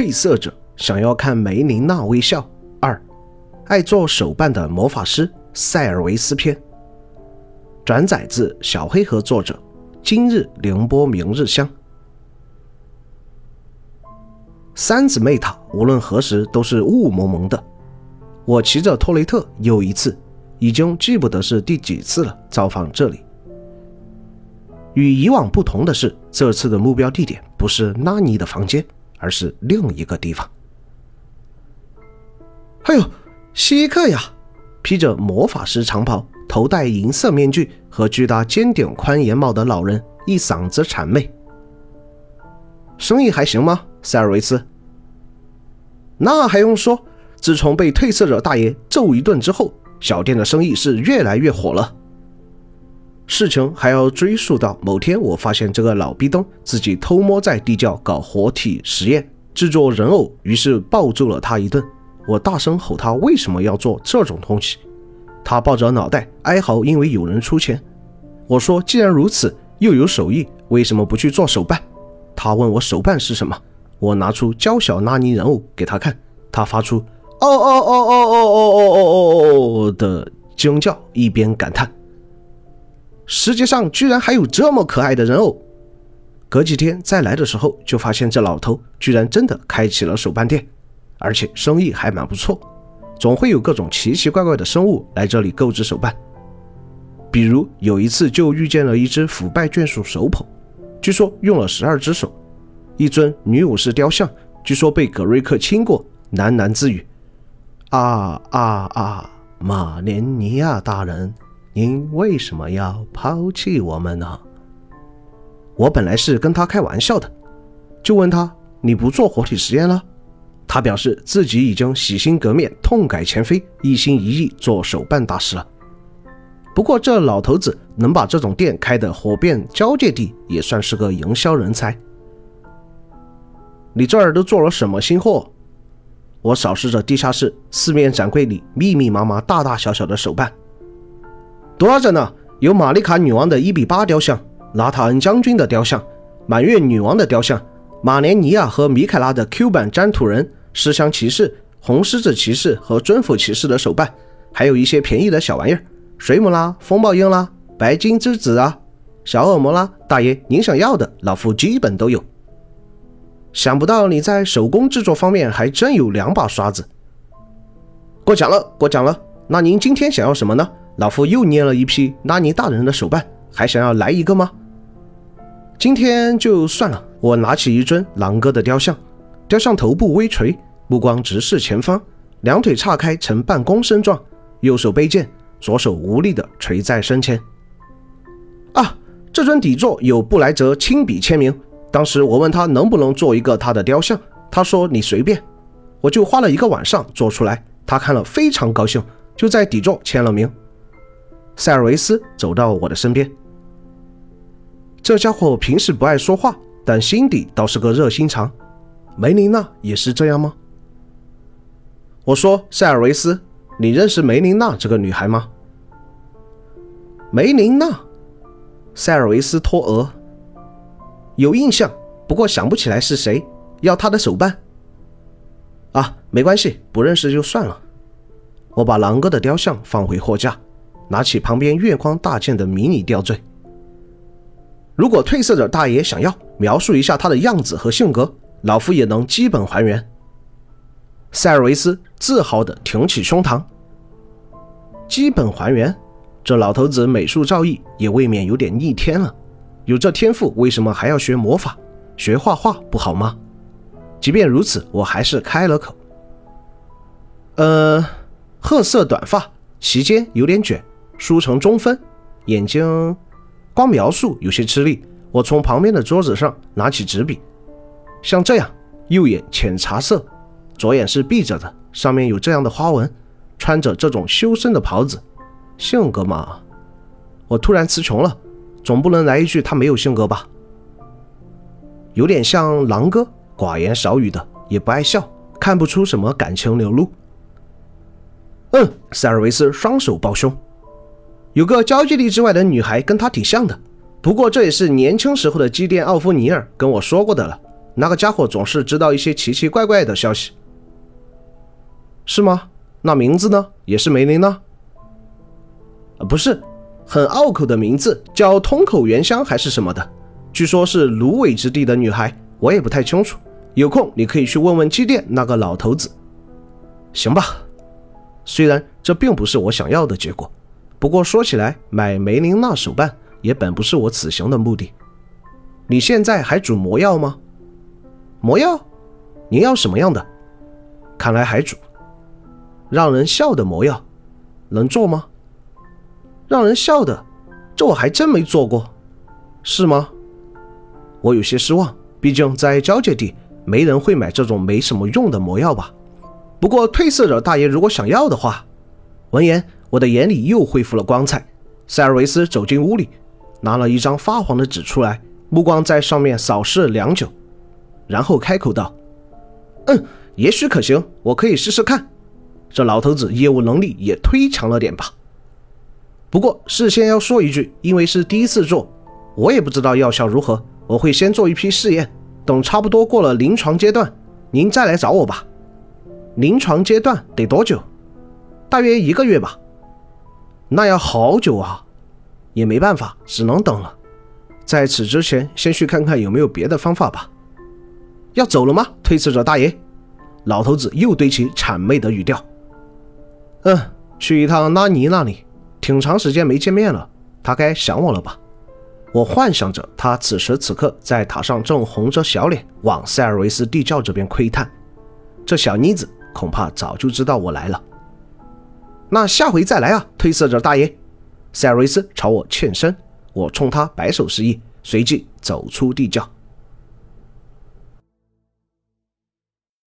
褪色者想要看梅琳娜微笑。二，爱做手办的魔法师塞尔维斯篇。转载自小黑盒作者。今日凌波，明日香。三姊妹塔无论何时都是雾蒙蒙的。我骑着托雷特又一次，已经记不得是第几次了，造访这里。与以往不同的是，这次的目标地点不是拉尼的房间，而是另一个地方。哎呦，稀客呀！披着魔法师长袍、头戴银色面具和巨大尖顶宽檐帽的老人一嗓子谄媚：“生意还行吗，塞尔维斯？”那还用说，自从被褪色者大爷揍一顿之后，小店的生意是越来越火了。事情还要追溯到某天，我发现这个老逼灯自己偷摸在地窖搞活体实验，制作人偶，于是暴揍了他一顿。我大声吼他为什么要做这种东西，他抱着脑袋哀嚎，因为有人出钱。我说既然如此，又有手艺，为什么不去做手办？他问我手办是什么，我拿出娇小拉尼人偶给他看，他发出哦哦哦哦哦哦哦哦哦哦的惊叫，一边感叹。世界上居然还有这么可爱的人偶！隔几天再来的时候，就发现这老头居然真的开起了手办店，而且生意还蛮不错。总会有各种奇奇怪怪的生物来这里购置手办，比如有一次就遇见了一只腐败眷属手捧，据说用了十二只手；一尊女武士雕像，据说被葛瑞克亲过，喃喃自语：“啊啊啊，马连尼亚大人。”您为什么要抛弃我们呢？我本来是跟他开玩笑的，就问他：“你不做活体实验了？”他表示自己已经洗心革面、痛改前非，一心一意做手办大师了。不过这老头子能把这种店开得火遍交界地，也算是个营销人才。你这儿都做了什么新货？我扫视着地下室四面展柜里密密麻麻、大大小小的手办。多着呢，有玛丽卡女王的一比八雕像，拉塔恩将军的雕像，满月女王的雕像，马连尼亚和米凯拉的 Q 版粘土人，尸香骑士、红狮子骑士和尊府骑士的手办，还有一些便宜的小玩意儿，水母啦、风暴鹰啦、白金之子啊、小恶魔啦，大爷您想要的，老夫基本都有。想不到你在手工制作方面还真有两把刷子。过奖了，过奖了。那您今天想要什么呢？老夫又捏了一批拉尼大人的手办，还想要来一个吗？今天就算了。我拿起一尊狼哥的雕像，雕像头部微垂，目光直视前方，两腿岔开呈半弓身状，右手背剑，左手无力地垂在身前。啊，这尊底座有布莱泽亲笔签名。当时我问他能不能做一个他的雕像，他说你随便。我就花了一个晚上做出来，他看了非常高兴，就在底座签了名。塞尔维斯走到我的身边，这家伙平时不爱说话，但心底倒是个热心肠。梅琳娜也是这样吗？我说：“塞尔维斯，你认识梅琳娜这个女孩吗？”梅琳娜，塞尔维斯托额，有印象，不过想不起来是谁。要她的手办？啊，没关系，不认识就算了。我把狼哥的雕像放回货架。拿起旁边月光大剑的迷你吊坠。如果褪色者大爷想要描述一下他的样子和性格，老夫也能基本还原。塞尔维斯自豪地挺起胸膛。基本还原，这老头子美术造诣也未免有点逆天了。有这天赋，为什么还要学魔法？学画画不好吗？即便如此，我还是开了口。呃，褐色短发，齐肩有点卷。梳成中分，眼睛光描述有些吃力。我从旁边的桌子上拿起纸笔，像这样，右眼浅茶色，左眼是闭着的，上面有这样的花纹，穿着这种修身的袍子，性格嘛，我突然词穷了，总不能来一句他没有性格吧？有点像狼哥，寡言少语的，也不爱笑，看不出什么感情流露。嗯，塞尔维斯双手抱胸。有个交际地之外的女孩跟她挺像的，不过这也是年轻时候的基甸奥夫尼尔跟我说过的了。那个家伙总是知道一些奇奇怪怪的消息，是吗？那名字呢？也是梅林呢？啊，不是，很拗口的名字，叫通口原香还是什么的？据说是芦苇之地的女孩，我也不太清楚。有空你可以去问问机电那个老头子。行吧，虽然这并不是我想要的结果，不过说起来，买梅林娜手办也本不是我此行的目的。你现在还煮魔药吗？魔药？您要什么样的？看来还煮。让人笑的魔药，能做吗？让人笑的，这我还真没做过，是吗？我有些失望，毕竟在交界地，没人会买这种没什么用的魔药吧。不过褪色者大爷如果想要的话，闻言，我的眼里又恢复了光彩。塞尔维斯走进屋里，拿了一张发黄的纸出来，目光在上面扫视了良久，然后开口道：“嗯，也许可行，我可以试试看。”这老头子业务能力也忒强了点吧？不过事先要说一句，因为是第一次做，我也不知道药效如何。我会先做一批试验，等差不多过了临床阶段，您再来找我吧。临床阶段得多久？大约一个月吧。那要好久啊，也没办法，只能等了。在此之前，先去看看有没有别的方法吧。要走了吗，推辞者大爷？老头子又对起谄媚的语调。嗯，去一趟拉尼那里，挺长时间没见面了，他该想我了吧？我幻想着他此时此刻在塔上正红着小脸往塞尔维斯地窖这边窥探，这小妮子恐怕早就知道我来了。那下回再来啊，褪色者大爷！塞尔维斯朝我欠身，我冲他摆手示意，随即走出地窖。